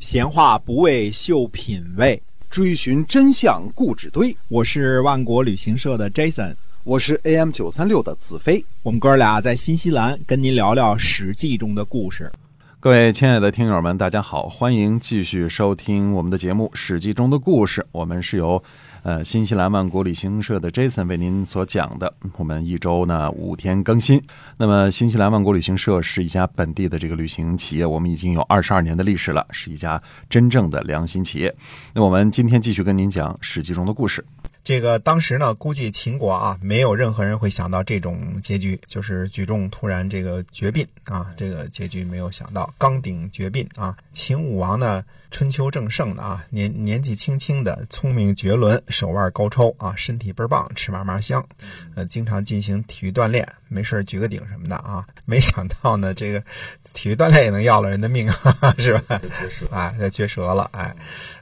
闲话不为秀品味，追寻真相故纸堆。我是万国旅行社的 Jason，我是 AM 九三六的子飞。我们哥俩在新西兰跟您聊聊《史记》中的故事。各位亲爱的听友们，大家好，欢迎继续收听我们的节目《史记》中的故事。我们是由呃新西兰万国旅行社的 Jason 为您所讲的。我们一周呢五天更新。那么新西兰万国旅行社是一家本地的这个旅行企业，我们已经有二十二年的历史了，是一家真正的良心企业。那我们今天继续跟您讲《史记》中的故事。这个当时呢，估计秦国啊，没有任何人会想到这种结局，就是举重突然这个绝病啊，这个结局没有想到，刚鼎绝病啊。秦武王呢，春秋正盛的啊，年年纪轻轻的，聪明绝伦，手腕高超啊，身体倍儿棒，吃嘛嘛香，呃，经常进行体育锻炼，没事举个鼎什么的啊。没想到呢，这个体育锻炼也能要了人的命，是吧？啊，绝折了，哎。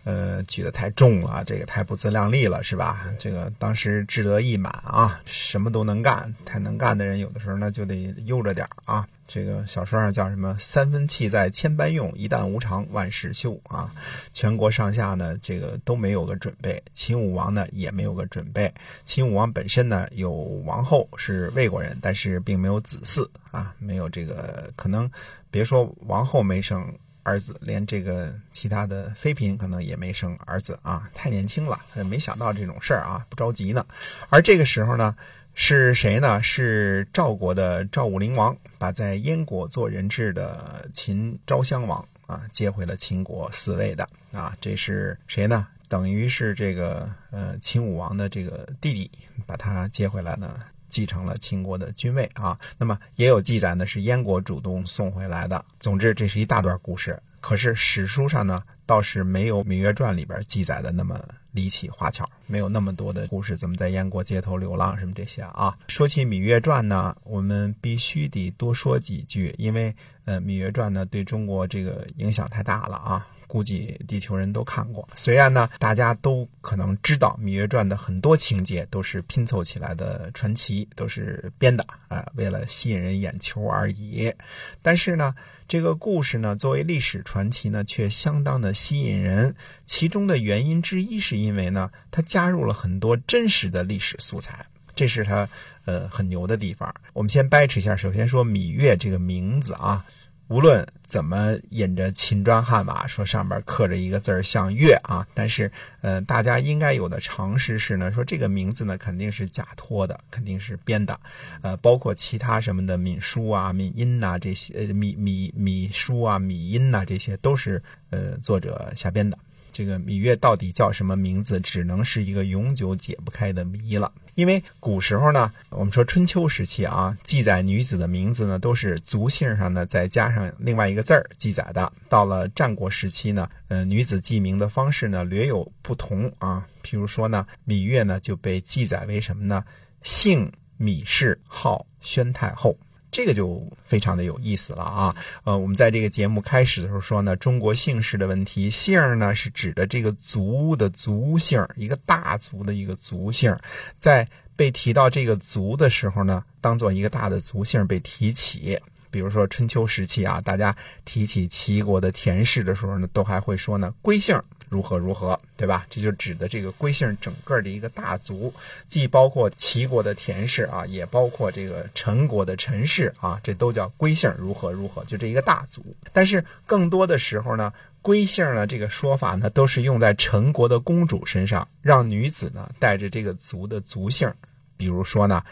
呃，举得太重了，这个太不自量力了，是吧？这个当时志得意满啊，什么都能干。太能干的人，有的时候呢就得悠着点啊。这个小说上叫什么？三分气在千般用，一旦无常万事休啊。全国上下呢，这个都没有个准备。秦武王呢也没有个准备。秦武王本身呢有王后是魏国人，但是并没有子嗣啊，没有这个可能。别说王后没生。儿子连这个其他的妃嫔可能也没生儿子啊，太年轻了，没想到这种事儿啊，不着急呢。而这个时候呢，是谁呢？是赵国的赵武灵王把在燕国做人质的秦昭襄王啊接回了秦国嗣位的啊。这是谁呢？等于是这个呃秦武王的这个弟弟把他接回来呢。继承了秦国的君位啊，那么也有记载呢，是燕国主动送回来的。总之，这是一大段故事。可是史书上呢，倒是没有《芈月传》里边记载的那么离奇花巧，没有那么多的故事，怎么在燕国街头流浪什么这些啊。说起《芈月传》呢，我们必须得多说几句，因为呃，《芈月传》呢对中国这个影响太大了啊。估计地球人都看过，虽然呢，大家都可能知道《芈月传》的很多情节都是拼凑起来的传奇，都是编的啊，为了吸引人眼球而已。但是呢，这个故事呢，作为历史传奇呢，却相当的吸引人。其中的原因之一，是因为呢，它加入了很多真实的历史素材，这是它呃很牛的地方。我们先掰扯一下，首先说芈月这个名字啊。无论怎么引着秦砖汉瓦，说上面刻着一个字儿像月啊，但是，呃，大家应该有的常识是呢，说这个名字呢肯定是假托的，肯定是编的，呃，包括其他什么的闽书啊、闽音呐这些，呃，米米米书啊、米音呐这些都是呃作者瞎编的。这个芈月到底叫什么名字，只能是一个永久解不开的谜了。因为古时候呢，我们说春秋时期啊，记载女子的名字呢，都是族姓上呢再加上另外一个字儿记载的。到了战国时期呢，呃，女子记名的方式呢略有不同啊。譬如说呢，芈月呢就被记载为什么呢？姓芈氏，号宣太后。这个就非常的有意思了啊，呃，我们在这个节目开始的时候说呢，中国姓氏的问题，姓呢是指的这个族的族姓，一个大族的一个族姓，在被提到这个族的时候呢，当做一个大的族姓被提起。比如说春秋时期啊，大家提起齐国的田氏的时候呢，都还会说呢，归姓。如何如何，对吧？这就指的这个归姓整个的一个大族，既包括齐国的田氏啊，也包括这个陈国的陈氏啊，这都叫归姓。如何如何，就这一个大族。但是更多的时候呢，归姓呢这个说法呢，都是用在陈国的公主身上，让女子呢带着这个族的族姓。比如说呢，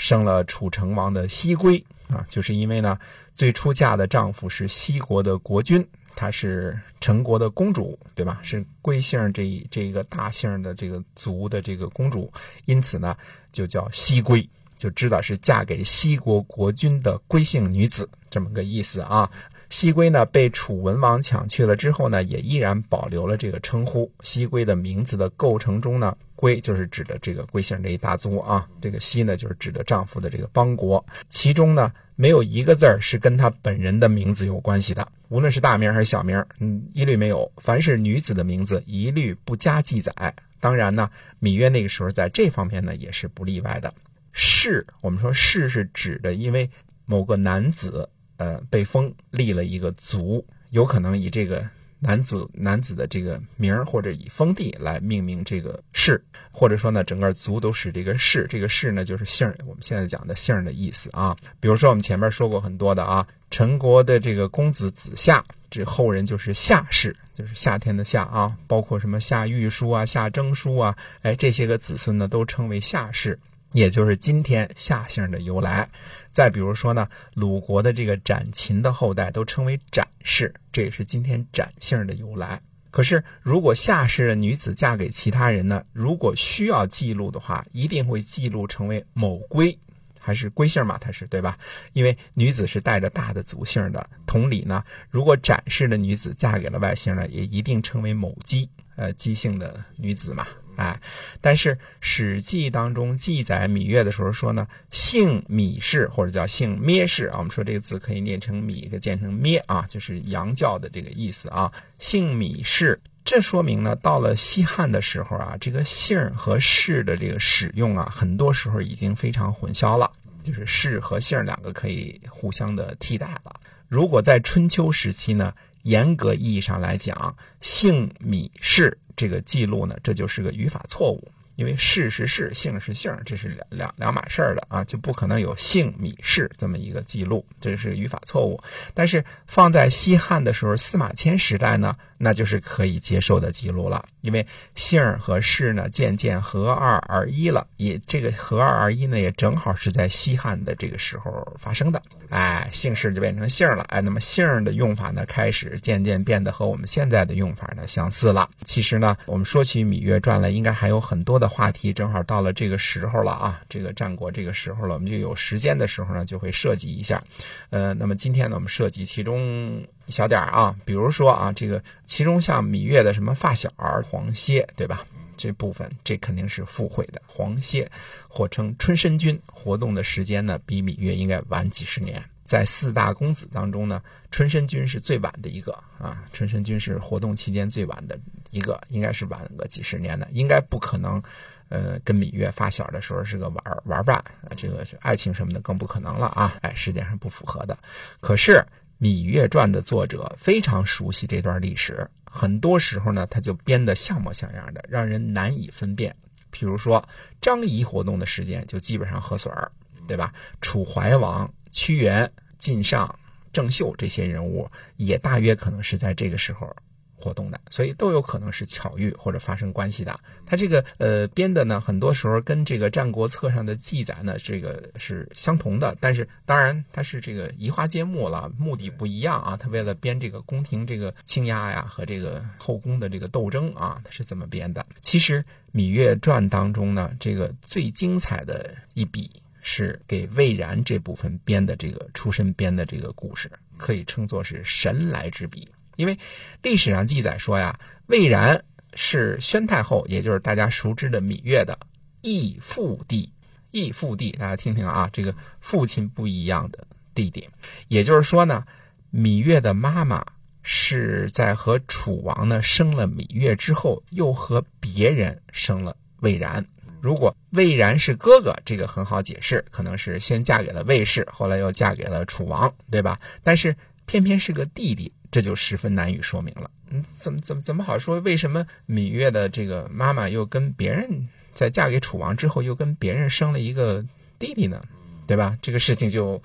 生了楚成王的西归啊，就是因为呢最初嫁的丈夫是西国的国君。她是陈国的公主，对吧？是贵姓这这个大姓的这个族的这个公主，因此呢，就叫西归，就知道是嫁给西国国君的归姓女子，这么个意思啊。西归呢被楚文王抢去了之后呢，也依然保留了这个称呼。西归的名字的构成中呢，归就是指的这个归姓这一大族啊，这个西呢就是指的丈夫的这个邦国，其中呢没有一个字儿是跟他本人的名字有关系的。无论是大名还是小名，嗯，一律没有。凡是女子的名字，一律不加记载。当然呢，芈月那个时候在这方面呢也是不例外的。氏，我们说氏是指的，因为某个男子呃被封立了一个族，有可能以这个男子男子的这个名儿，或者以封地来命名这个氏，或者说呢，整个族都使这个氏。这个氏呢，就是姓儿，我们现在讲的姓儿的意思啊。比如说我们前面说过很多的啊，陈国的这个公子子夏，这后人就是夏氏，就是夏天的夏啊。包括什么夏玉书啊、夏征书啊，哎，这些个子孙呢，都称为夏氏。也就是今天夏姓的由来，再比如说呢，鲁国的这个展禽的后代都称为展氏，这也是今天展姓的由来。可是，如果夏氏的女子嫁给其他人呢，如果需要记录的话，一定会记录成为某归，还是归姓嘛？它是对吧？因为女子是带着大的族姓的。同理呢，如果展氏的女子嫁给了外姓呢，也一定称为某姬，呃，姬姓的女子嘛。哎，但是《史记》当中记载芈月的时候说呢，姓芈氏或者叫姓咩氏啊，我们说这个字可以念成芈，给念成咩啊，就是羊叫的这个意思啊。姓芈氏，这说明呢，到了西汉的时候啊，这个姓和氏的这个使用啊，很多时候已经非常混淆了，就是氏和姓两个可以互相的替代了。如果在春秋时期呢？严格意义上来讲，姓米氏这个记录呢，这就是个语法错误。因为氏是氏，姓是姓，这是两两两码事儿的啊，就不可能有姓芈氏这么一个记录，这是语法错误。但是放在西汉的时候，司马迁时代呢，那就是可以接受的记录了。因为姓和氏呢渐渐合二而一了，也这个合二而一呢，也正好是在西汉的这个时候发生的。哎，姓氏就变成姓了，哎，那么姓的用法呢，开始渐渐变得和我们现在的用法呢相似了。其实呢，我们说起《芈月传》来，应该还有很多的。话题正好到了这个时候了啊，这个战国这个时候了，我们就有时间的时候呢，就会涉及一下。呃，那么今天呢，我们涉及其中一小点啊，比如说啊，这个其中像芈月的什么发小儿黄歇，对吧？这部分这肯定是附会的。黄歇或称春申君，活动的时间呢，比芈月应该晚几十年。在四大公子当中呢，春申君是最晚的一个啊。春申君是活动期间最晚的一个，应该是晚个几十年的，应该不可能，呃，跟芈月发小的时候是个玩玩伴，这个是爱情什么的更不可能了啊！哎，时间上不符合的。可是《芈月传》的作者非常熟悉这段历史，很多时候呢，他就编得像模像样的，让人难以分辨。比如说，张仪活动的时间就基本上合水儿，对吧？楚怀王。屈原、晋上、郑袖这些人物也大约可能是在这个时候活动的，所以都有可能是巧遇或者发生关系的。他这个呃编的呢，很多时候跟这个《战国策》上的记载呢，这个是相同的。但是当然他是这个移花接木了，目的不一样啊。他为了编这个宫廷这个倾压呀和这个后宫的这个斗争啊，他是怎么编的？其实《芈月传》当中呢，这个最精彩的一笔。是给魏然这部分编的这个出身编的这个故事，可以称作是神来之笔。因为历史上记载说呀，魏然是宣太后，也就是大家熟知的芈月的义父弟。义父弟，大家听听啊，这个父亲不一样的弟弟。也就是说呢，芈月的妈妈是在和楚王呢生了芈月之后，又和别人生了魏然。如果魏然是哥哥，这个很好解释，可能是先嫁给了魏氏，后来又嫁给了楚王，对吧？但是偏偏是个弟弟，这就十分难以说明了。嗯，怎么怎么怎么好说？为什么芈月的这个妈妈又跟别人在嫁给楚王之后，又跟别人生了一个弟弟呢？对吧？这个事情就，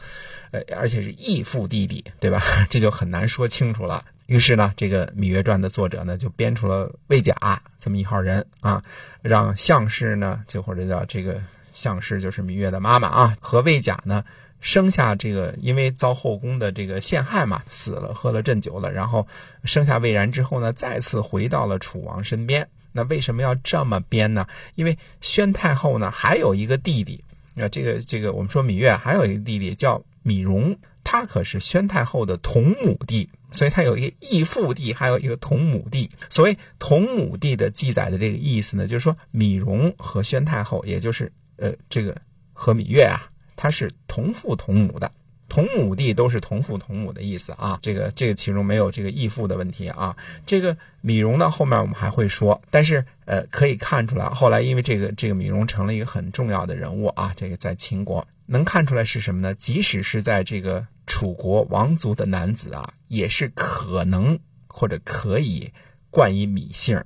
呃，而且是义父弟弟，对吧？这就很难说清楚了。于是呢，这个《芈月传》的作者呢，就编出了魏甲这么一号人啊，让项氏呢，就或者叫这个项氏，就是芈月的妈妈啊，和魏甲呢生下这个，因为遭后宫的这个陷害嘛，死了，喝了鸩酒了，然后生下魏然之后呢，再次回到了楚王身边。那为什么要这么编呢？因为宣太后呢还有一个弟弟，那这个这个我们说芈月还有一个弟弟叫芈戎，他可是宣太后的同母弟。所以他有一个义父弟，还有一个同母弟。所谓同母弟的记载的这个意思呢，就是说芈戎和宣太后，也就是呃这个和芈月啊，他是同父同母的，同母弟都是同父同母的意思啊。这个这个其中没有这个义父的问题啊。这个芈戎呢，后面我们还会说，但是呃可以看出来，后来因为这个这个芈戎成了一个很重要的人物啊，这个在秦国能看出来是什么呢？即使是在这个。楚国王族的男子啊，也是可能或者可以冠以芈姓、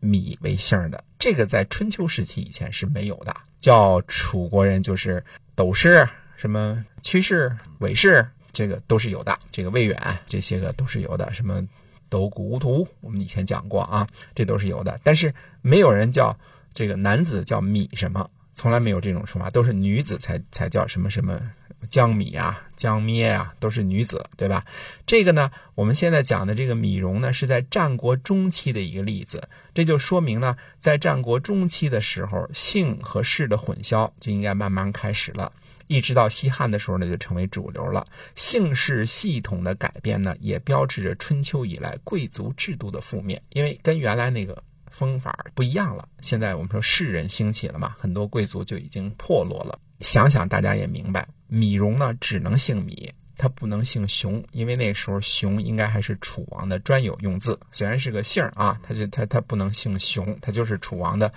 芈为姓的。这个在春秋时期以前是没有的，叫楚国人就是斗氏、什么屈氏、韦氏，这个都是有的。这个魏远这些个都是有的，什么斗谷无图，我们以前讲过啊，这都是有的。但是没有人叫这个男子叫芈什么，从来没有这种说法，都是女子才才叫什么什么江米啊、江咩啊，都是女子，对吧？这个呢，我们现在讲的这个米戎呢，是在战国中期的一个例子，这就说明呢，在战国中期的时候，姓和氏的混淆就应该慢慢开始了。一直到西汉的时候呢，就成为主流了。姓氏系统的改变呢，也标志着春秋以来贵族制度的覆灭，因为跟原来那个风法不一样了。现在我们说士人兴起了嘛，很多贵族就已经破落了。想想大家也明白，米戎呢只能姓米，他不能姓熊，因为那时候熊应该还是楚王的专有用字，虽然是个姓啊，他就他他不能姓熊，他就是楚王的。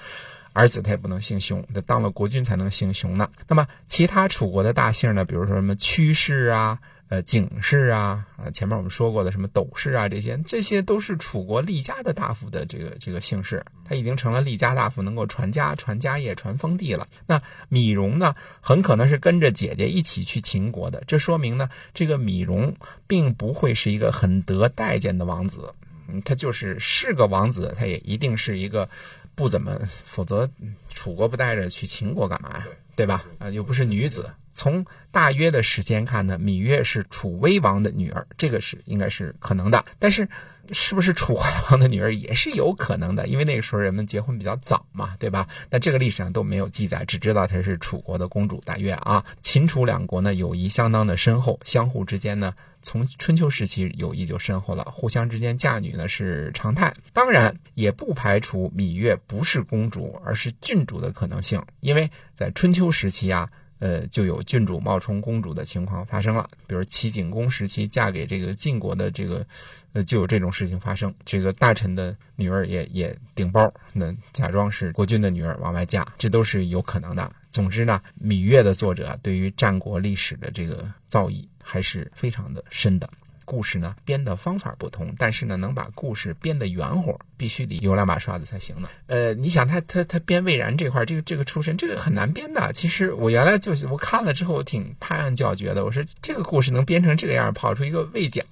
儿子他也不能姓熊，他当了国君才能姓熊呢。那么其他楚国的大姓呢？比如说什么屈氏啊、呃景氏啊、啊前面我们说过的什么斗氏啊，这些这些都是楚国立家的大夫的这个这个姓氏，他已经成了立家大夫，能够传家、传家业、传封地了。那芈戎呢，很可能是跟着姐姐一起去秦国的，这说明呢，这个芈戎并不会是一个很得待见的王子，嗯，他就是是个王子，他也一定是一个。不怎么，否则楚国不带着去秦国干嘛呀？对吧？啊，又不是女子。从大约的时间看呢，芈月是楚威王的女儿，这个是应该是可能的。但是，是不是楚怀王的女儿也是有可能的？因为那个时候人们结婚比较早嘛，对吧？但这个历史上都没有记载，只知道她是楚国的公主大约啊。秦楚两国呢，友谊相当的深厚，相互之间呢，从春秋时期友谊就深厚了，互相之间嫁女呢是常态。当然，也不排除芈月不是公主，而是郡主的可能性，因为在春秋时期啊。呃，就有郡主冒充公主的情况发生了。比如齐景公时期嫁给这个晋国的这个，呃，就有这种事情发生。这个大臣的女儿也也顶包，那假装是国君的女儿往外嫁，这都是有可能的。总之呢，芈月的作者对于战国历史的这个造诣还是非常的深的。故事呢编的方法不同，但是呢能把故事编得圆乎，必须得有两把刷子才行呢。呃，你想他他他编魏然这块，这个这个出身，这个很难编的。其实我原来就是我看了之后挺拍案叫绝的。我说这个故事能编成这个样，跑出一个魏甲，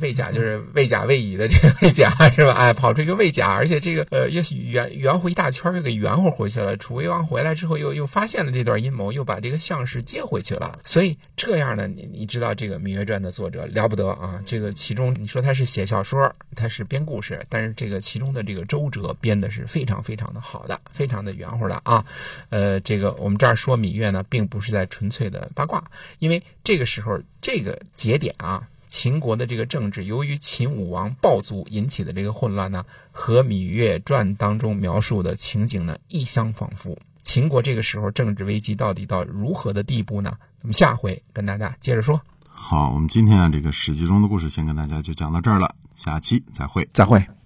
魏甲就是魏甲魏乙的这个魏甲是吧？哎，跑出一个魏甲，而且这个呃又圆圆乎一大圈，又给圆乎回去了。楚威王回来之后又又发现了这段阴谋，又把这个项氏接回去了。所以这样呢，你你知道这个《芈月传》的作者了不得啊这个其中，你说他是写小说，他是编故事，但是这个其中的这个周折编的是非常非常的好的，非常的圆乎的啊。呃，这个我们这儿说芈月呢，并不是在纯粹的八卦，因为这个时候这个节点啊，秦国的这个政治，由于秦武王暴卒引起的这个混乱呢，和《芈月传》当中描述的情景呢，一相仿佛。秦国这个时候政治危机到底到如何的地步呢？我们下回跟大家接着说。好，我们今天啊，这个史记中的故事先跟大家就讲到这儿了，下期再会，再会。